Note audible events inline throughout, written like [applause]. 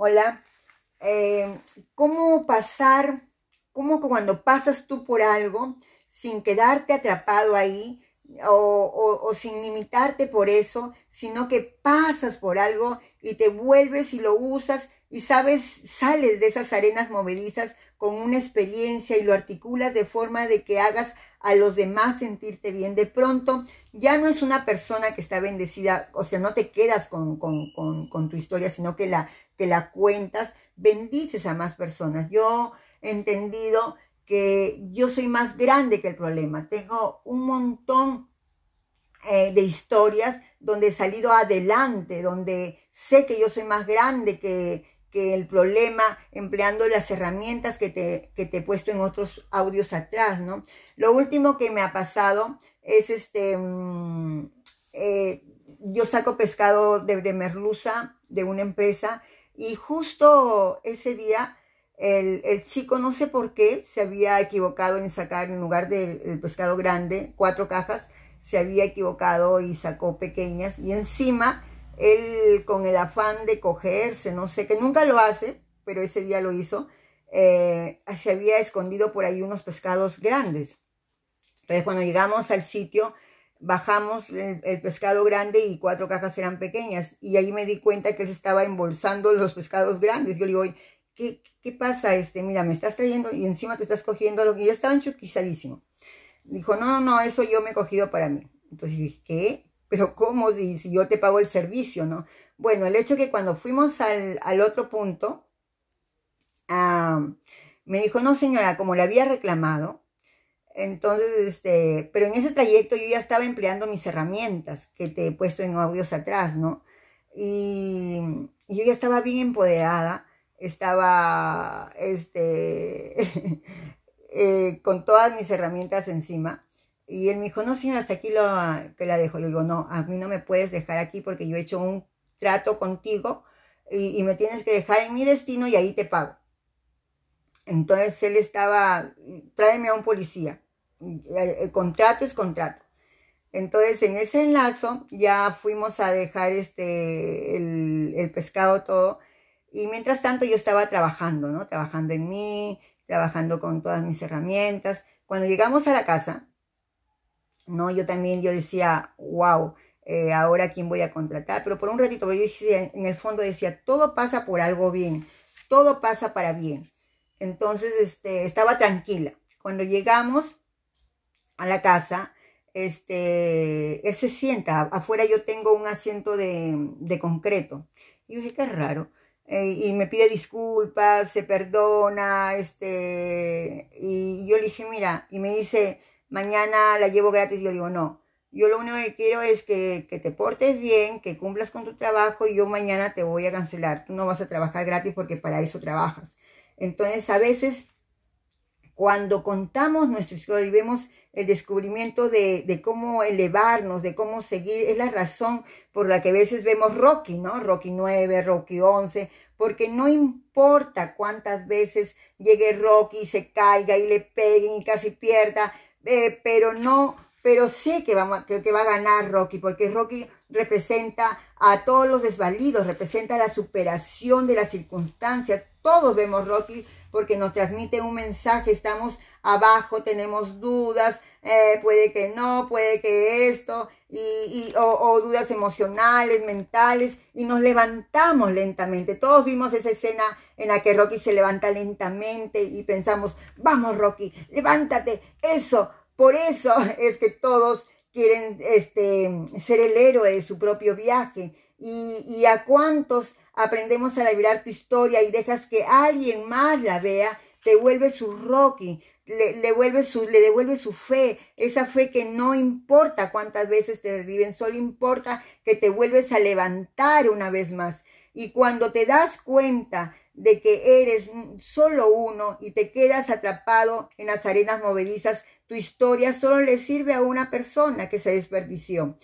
Hola. Eh, ¿Cómo pasar, cómo cuando pasas tú por algo sin quedarte atrapado ahí o, sin limitarte por eso, sino que pasas por algo y te vuelves y lo usas y sabes, sales de esas arenas movedizas con una experiencia y lo articulas de forma de que hagas a los demás sentirte bien. De pronto ya no es una persona que está bendecida, o sea, no te quedas con, con tu historia, sino que la, que la cuentas, bendices a más personas. Yo he entendido que yo soy más grande que el problema. Tengo un montón eh, de historias donde he salido adelante, donde sé que yo soy más grande que, que el problema empleando las herramientas que te, que te he puesto en otros audios atrás, ¿no? Lo último que me ha pasado es este, mm, eh, yo saco pescado de, de merluza de una empresa y justo ese día el, chico, no sé por qué, se había equivocado en sacar, en lugar del pescado grande, cuatro cajas, se había equivocado y sacó pequeñas. Y encima, él con el afán de cogerse, no sé, que nunca lo hace, pero ese día lo hizo, eh, se había escondido por ahí unos pescados grandes. Entonces, cuando llegamos al sitio, bajamos el, pescado grande y cuatro cajas eran pequeñas. Y ahí me di cuenta que él estaba embolsando los pescados grandes. Yo le digo, ¿qué, ¿qué pasa? Este, mira, me estás trayendo y encima te estás cogiendo lo que yo estaba enchuquizadísimo. Dijo, no, no, no, eso yo me he cogido para mí. Entonces dije, ¿qué? Pero ¿cómo si, si yo te pago el servicio, no? Bueno, el hecho que cuando fuimos al, al otro punto, me dijo, no señora, como le había reclamado, entonces, este, pero en ese trayecto yo ya estaba empleando mis herramientas que te he puesto en audios atrás, ¿no? Y, yo ya estaba bien empoderada estaba este, [laughs] eh, con todas mis herramientas encima. Y él me dijo, no, señora, hasta aquí lo, que la dejo. Le digo, no, a mí no me puedes dejar aquí porque yo he hecho un trato contigo y, me tienes que dejar en mi destino y ahí te pago. Entonces él estaba, tráeme a un policía. El contrato es contrato. Entonces en ese enlazo ya fuimos a dejar este, el, el pescado todo y mientras tanto yo estaba trabajando, ¿no? Trabajando en mí, trabajando con todas mis herramientas. Cuando llegamos a la casa, ¿no? Yo también, yo decía, wow, eh, ahora quién voy a contratar. Pero por un ratito, yo decía, en el fondo decía, todo pasa por algo bien, todo pasa para bien. Entonces, este, estaba tranquila. Cuando llegamos a la casa, este, él se sienta, afuera yo tengo un asiento de, de concreto. Y yo dije, qué raro. Eh, y me pide disculpas, se perdona, este, y yo le dije, mira, y me dice, mañana la llevo gratis, yo digo, no, yo lo único que quiero es que, que, te portes bien, que cumplas con tu trabajo y yo mañana te voy a cancelar, tú no vas a trabajar gratis porque para eso trabajas. Entonces, a veces, cuando contamos nuestra historia y vemos el descubrimiento de, de, cómo elevarnos, de cómo seguir, es la razón por la que a veces vemos Rocky, ¿no? Rocky 9, Rocky 11, porque no importa cuántas veces llegue Rocky y se caiga y le peguen y casi pierda, eh, pero no, pero sé que, vamos, que, que va a ganar Rocky, porque Rocky representa a todos los desvalidos, representa la superación de las circunstancias, todos vemos Rocky porque nos transmite un mensaje, estamos abajo, tenemos dudas, eh, puede que no, puede que esto, y, o, dudas emocionales, mentales, y nos levantamos lentamente. Todos vimos esa escena en la que Rocky se levanta lentamente y pensamos, vamos Rocky, levántate, eso, por eso [laughs] es que todos quieren este, ser el héroe de su propio viaje. Y, y a cuántos aprendemos a liberar tu historia y dejas que alguien más la vea, te vuelve su Rocky, le, le, vuelve su, le devuelve su fe, esa fe que no importa cuántas veces te reviven, solo importa que te vuelves a levantar una vez más. Y cuando te das cuenta de que eres solo uno y te quedas atrapado en las arenas movedizas, tu historia solo le sirve a una persona que se desperdició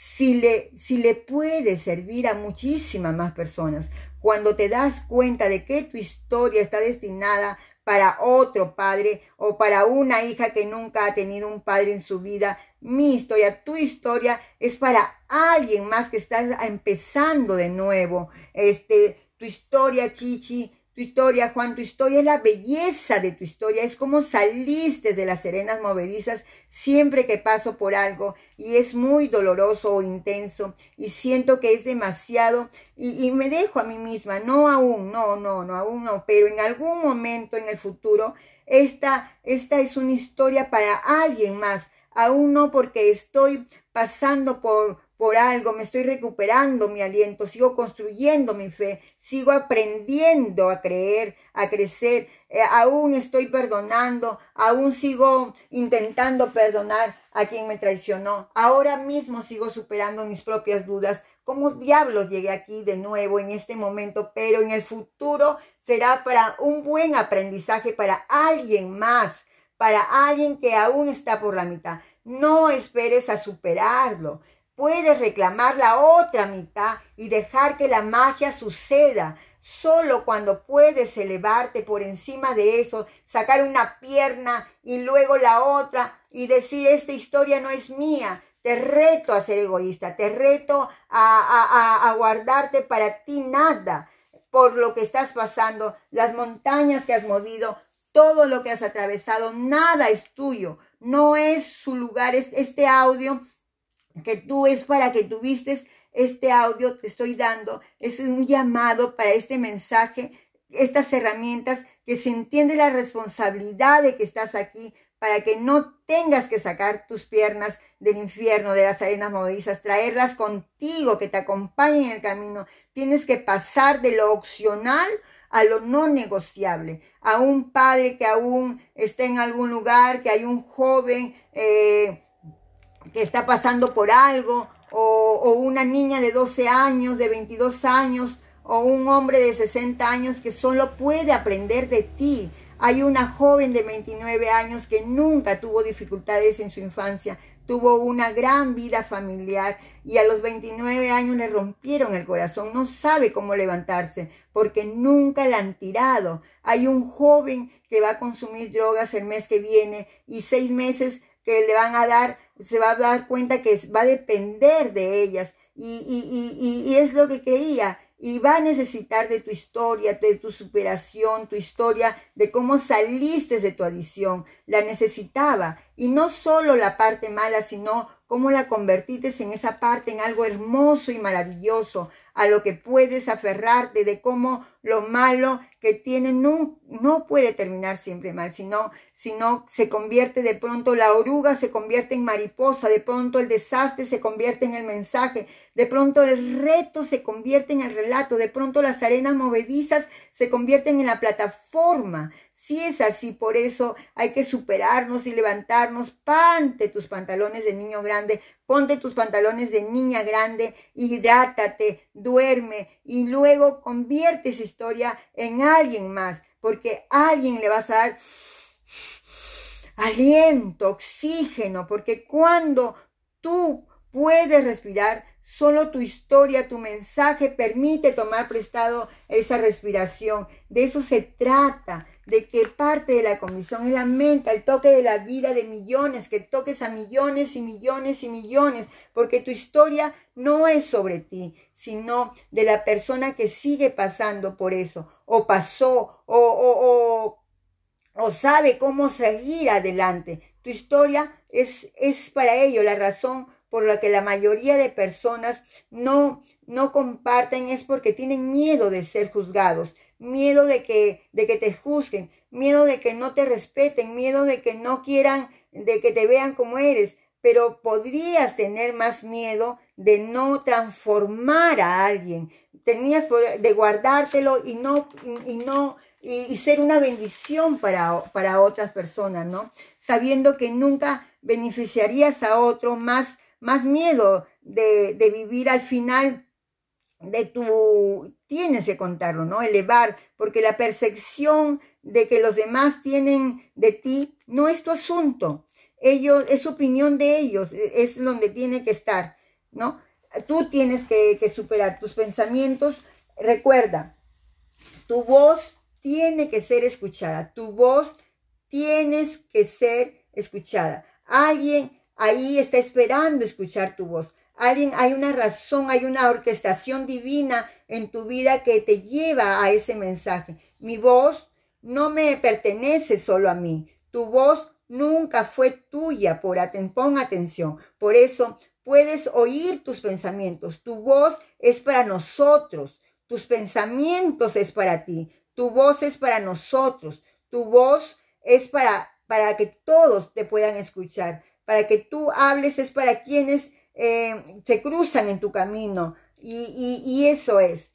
si le, si le puede servir a muchísimas más personas, cuando te das cuenta de que tu historia está destinada para otro padre o para una hija que nunca ha tenido un padre en su vida, mi historia, tu historia es para alguien más que está empezando de nuevo, este, tu historia, Chichi, tu historia, Juan, tu historia es la belleza de tu historia, es como saliste de las serenas movedizas siempre que paso por algo y es muy doloroso o intenso y siento que es demasiado y, y, me dejo a mí misma, no aún, no, no, no, aún no, pero en algún momento en el futuro, esta, esta es una historia para alguien más, aún no porque estoy pasando por, por algo, me estoy recuperando mi aliento, sigo construyendo mi fe, sigo aprendiendo a creer, a crecer, eh, aún estoy perdonando, aún sigo intentando perdonar a quien me traicionó, ahora mismo sigo superando mis propias dudas. ¿Cómo diablos llegué aquí de nuevo en este momento? Pero en el futuro será para un buen aprendizaje para alguien más, para alguien que aún está por la mitad. No esperes a superarlo. Puedes reclamar la otra mitad y dejar que la magia suceda. Solo cuando puedes elevarte por encima de eso, sacar una pierna y luego la otra y decir, esta historia no es mía. Te reto a ser egoísta, te reto a, a, a guardarte para ti nada por lo que estás pasando, las montañas que has movido, todo lo que has atravesado, nada es tuyo, no es su lugar, es este audio que tú es para que tuviste este audio, te estoy dando, es un llamado para este mensaje, estas herramientas, que se entiende la responsabilidad de que estás aquí, para que no tengas que sacar tus piernas del infierno, de las arenas movedizas, traerlas contigo, que te acompañen en el camino. Tienes que pasar de lo opcional a lo no negociable, a un padre que aún está en algún lugar, que hay un joven eh, que está pasando por algo, o, una niña de 12 años, de 22 años, o un hombre de 60 años que solo puede aprender de ti. Hay una joven de 29 años que nunca tuvo dificultades en su infancia, tuvo una gran vida familiar y a los 29 años le rompieron el corazón, no sabe cómo levantarse porque nunca la han tirado. Hay un joven que va a consumir drogas el mes que viene y seis meses que le van a dar se va a dar cuenta que va a depender de ellas. Y, y, y, y, es lo que creía. Y va a necesitar de tu historia, de tu superación, tu historia, de cómo saliste de tu adicción. La necesitaba. Y no solo la parte mala, sino cómo la convertiste en esa parte, en algo hermoso y maravilloso, a lo que puedes aferrarte, de cómo lo malo que tiene no, no puede terminar siempre mal, sino, sino se convierte de pronto, la oruga se convierte en mariposa, de pronto el desastre se convierte en el mensaje, de pronto el reto se convierte en el relato, de pronto las arenas movedizas se convierten en la plataforma, si es así, por eso hay que superarnos y levantarnos. Pante tus pantalones de niño grande, ponte tus pantalones de niña grande, hidrátate, duerme y luego convierte esa historia en alguien más, porque a alguien le vas a dar aliento, oxígeno, porque cuando tú puedes respirar, Solo tu historia, tu mensaje permite tomar prestado esa respiración. De eso se trata de que parte de la comisión es la mente, el toque de la vida de millones, que toques a millones y millones y millones, porque tu historia no es sobre ti, sino de la persona que sigue pasando por eso, o pasó, o, o, o, sabe cómo seguir adelante. Tu historia es, es para ello la razón por la que la mayoría de personas no, no comparten es porque tienen miedo de ser juzgados miedo de que, de que te juzguen, miedo de que no te respeten, miedo de que no quieran, de que te vean como eres, pero podrías tener más miedo de no transformar a alguien, tenías de guardártelo y no, y, no, y, ser una bendición para, para otras personas, ¿no? Sabiendo que nunca beneficiarías a otro, más, más miedo de, de vivir al final de tu, tienes que contarlo, ¿no? Elevar, porque la percepción de que los demás tienen de ti no es tu asunto. Ellos, es opinión de ellos, e, es donde tiene que estar, ¿no? Tú tienes que, que superar tus pensamientos. Recuerda, tu voz tiene que ser escuchada, tu voz tienes que ser escuchada. Alguien ahí está esperando escuchar tu voz. Alguien, hay una razón, hay una orquestación divina en tu vida que te lleva a ese mensaje. Mi voz no me pertenece solo a mí. Tu voz nunca fue tuya. Por pon atención. Por eso puedes oír tus pensamientos. Tu voz es para nosotros. Tus pensamientos es para ti. Tu voz es para nosotros. Tu voz es para, para que todos te puedan escuchar. Para que tú hables es para quienes eh, se cruzan en tu camino. y eso es.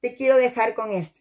Te quiero dejar con esto.